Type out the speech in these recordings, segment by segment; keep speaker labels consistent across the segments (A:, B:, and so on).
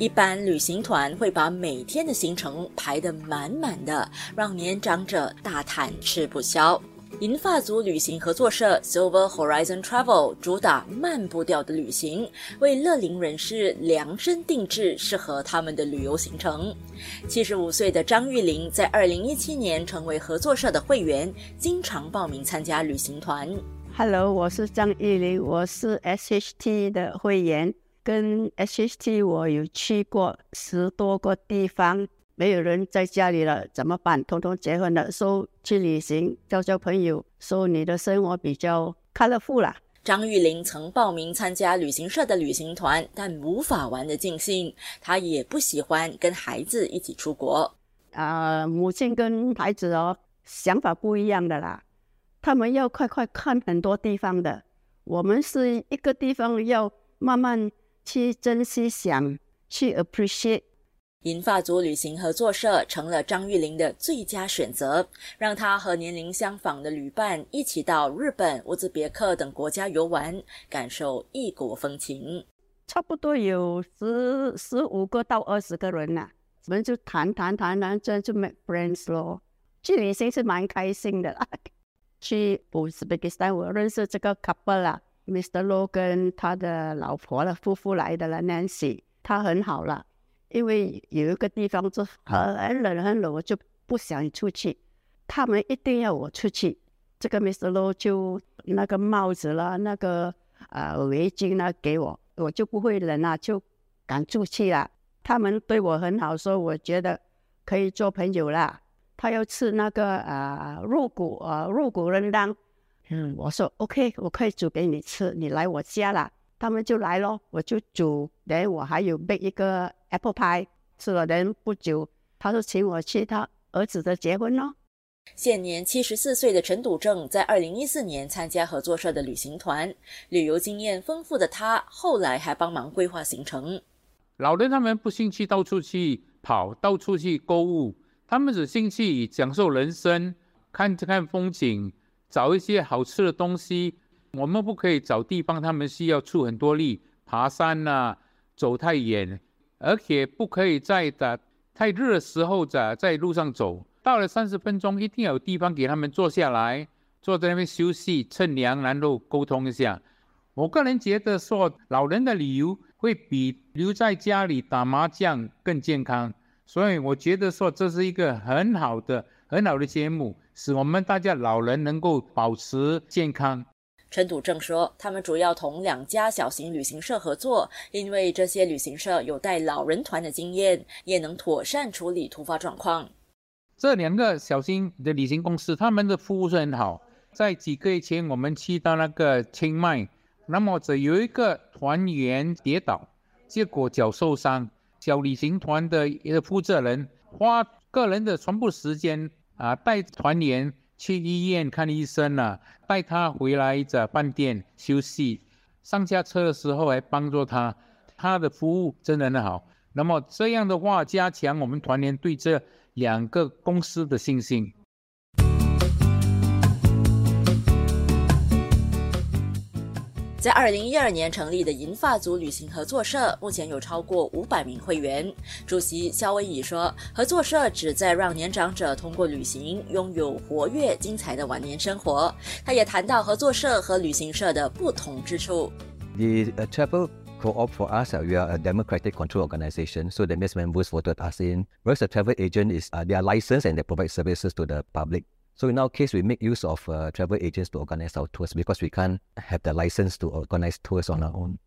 A: 一般旅行团会把每天的行程排得满满的，让年长者大谈吃不消。银发族旅行合作社 Silver Horizon Travel 主打慢步调的旅行，为乐龄人士量身定制适合他们的旅游行程。七十五岁的张玉玲在二零一七年成为合作社的会员，经常报名参加旅行团。
B: Hello，我是张玉玲，我是 SHT 的会员，跟 SHT 我有去过十多个地方。没有人在家里了，怎么办？通通结婚了，说去旅行，交交朋友，说你的生活比较 colorful 啦。
A: 张玉玲曾报名参加旅行社的旅行团，但无法玩得尽兴。她也不喜欢跟孩子一起出国。
B: 啊，母亲跟孩子哦，想法不一样的啦。他们要快快看很多地方的，我们是一个地方要慢慢去珍惜，想去 appreciate。
A: 银发族旅行合作社成了张玉玲的最佳选择，让她和年龄相仿的旅伴一起到日本、乌兹别克等国家游玩，感受异国风情。
B: 差不多有十十五个到二十个人呐，我们就谈谈谈谈，这就 make friends 咯。去旅行是蛮开心的啦。去乌兹别克斯坦，我认识这个 couple 啦，Mr. Lo 跟他的老婆了，夫妇来的了，Nancy，他很好了。因为有一个地方就很冷很冷，我就不想出去。他们一定要我出去。这个 Mr. Low 就那个帽子啦，那个啊围巾啦给我，我就不会冷啊，就敢出去了。他们对我很好，说我觉得可以做朋友啦。他要吃那个啊肉骨啊肉骨仁汤，嗯，我说 OK，我可以煮给你吃，你来我家啦。他们就来咯，我就煮，等我还有备一个 apple pie，吃了等不久，他就请我去他儿子的结婚咯。
A: 现年七十四岁的陈笃正，在二零一四年参加合作社的旅行团，旅游经验丰富的他，后来还帮忙规划行程。
C: 老人他们不兴趣到处去跑，到处去购物，他们只兴趣享受人生，看看风景，找一些好吃的东西。我们不可以找地方，他们需要出很多力，爬山呐，走太远，而且不可以在的太热的时候在在路上走。到了三十分钟，一定要有地方给他们坐下来，坐在那边休息、乘凉，然后沟通一下。我个人觉得说，老人的旅游会比留在家里打麻将更健康，所以我觉得说这是一个很好的、很好的节目，使我们大家老人能够保持健康。
A: 陈笃正说，他们主要同两家小型旅行社合作，因为这些旅行社有带老人团的经验，也能妥善处理突发状况。
C: 这两个小型的旅行公司，他们的服务是很好。在几个月前，我们去到那个清迈，那么只有一个团员跌倒，结果脚受伤。小旅行团的一个负责人花个人的全部时间啊，带团员。去医院看医生了，带他回来在饭店休息，上下车的时候还帮助他，他的服务真的很好。那么这样的话，加强我们团员对这两个公司的信心。
A: 在二零一二年成立的银发族旅行合作社，目前有超过五百名会员。主席肖威仪说：“合作社旨在让年长者通过旅行拥有活跃精彩的晚年生活。”他也谈到合作社和旅行社的不同之处。
D: The travel co-op for us, we are a democratic control organization, so the members voted us in. Whereas a travel agent is they are licensed and they provide services to the public. So in our case, we make use of uh, travel agents to organize our tours because we can't have the license to organize tours on our own.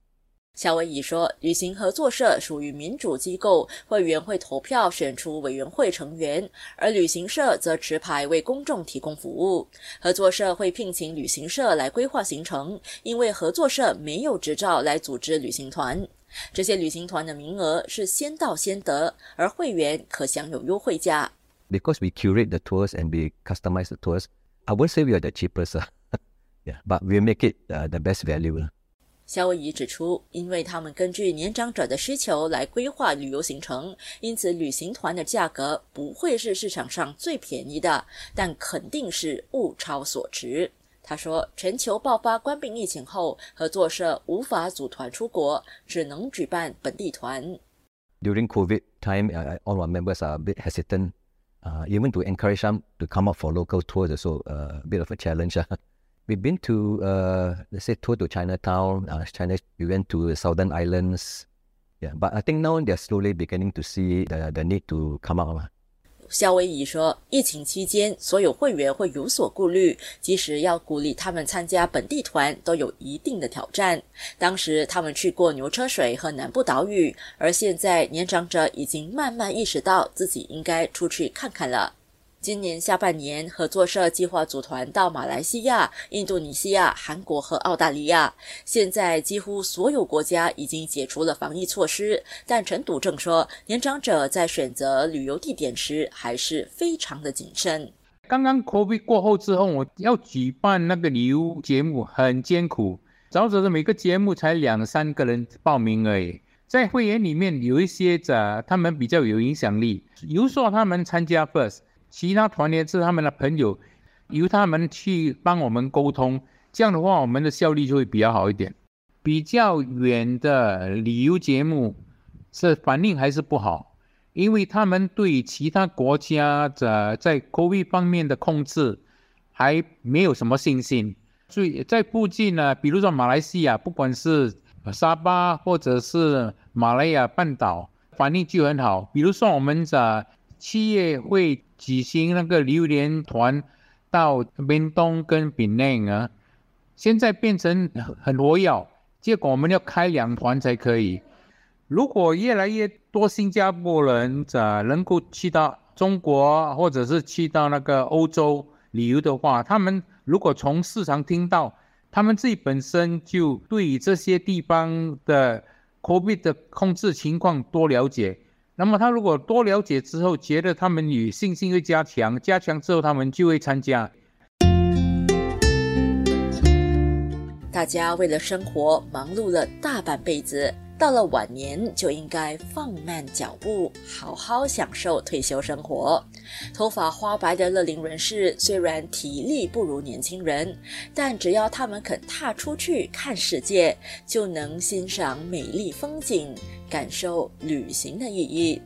A: 夏威夷说，旅行合作社属于民主机构，会员会投票选出委员会成员，而旅行社则持牌为公众提供服务。合作社会聘请旅行社来规划行程，因为合作社没有执照来组织旅行团。这些旅行团的名额是先到先得，而会员可享有优惠价。
D: Because we curate the tours and we customize the tours, I won't say we are the cheapest, yeah, but we make it the best value.
A: 夏威夷指出，因为他们根据年长者的需求来规划旅游行程，因此旅行团的价格不会是市场上最便宜的，但肯定是物超所值。他说，全球爆发冠病疫情后，合作社无法组团出国，只能举办本地团。
D: During COVID time, all our members are a bit hesitant, even to encourage them to come up for local tours. Also, a bit of a challenge. We've been to, uh, let's say, tour to Chinatown. Uh, China, we went to the Southern Islands. Yeah, but I think now they're slowly beginning to see the the need to come out.
A: 夏威夷说，疫情期间，所有会员会有所顾虑，即使要鼓励他们参加本地团，都有一定的挑战。当时他们去过牛车水和南部岛屿，而现在年长者已经慢慢意识到自己应该出去看看了。今年下半年，合作社计划组团到马来西亚、印度尼西亚、韩国和澳大利亚。现在几乎所有国家已经解除了防疫措施，但陈笃正说，年长者在选择旅游地点时还是非常的谨慎。
C: 刚刚 COVID 过后之后，我要举办那个旅游节目很艰苦，找着的每个节目才两三个人报名而已。在会员里面有一些者，他们比较有影响力，有说他们参加 First。其他团员是他们的朋友，由他们去帮我们沟通，这样的话，我们的效率就会比较好一点。比较远的旅游节目是反应还是不好，因为他们对其他国家的在 COVID 方面的控制还没有什么信心。所以在附近呢，比如说马来西亚，不管是沙巴或者是马来亚半岛，反应就很好。比如说我们的企业会。举行那个榴莲团到边东跟槟内啊，现在变成很活跃，结果我们要开两团才可以。如果越来越多新加坡人在能够去到中国或者是去到那个欧洲旅游的话，他们如果从市场听到，他们自己本身就对于这些地方的 COVID 的控制情况多了解。那么他如果多了解之后，觉得他们女性性会加强，加强之后他们就会参加。
A: 大家为了生活忙碌了大半辈子。到了晚年就应该放慢脚步，好好享受退休生活。头发花白的乐龄人士虽然体力不如年轻人，但只要他们肯踏出去看世界，就能欣赏美丽风景，感受旅行的意义。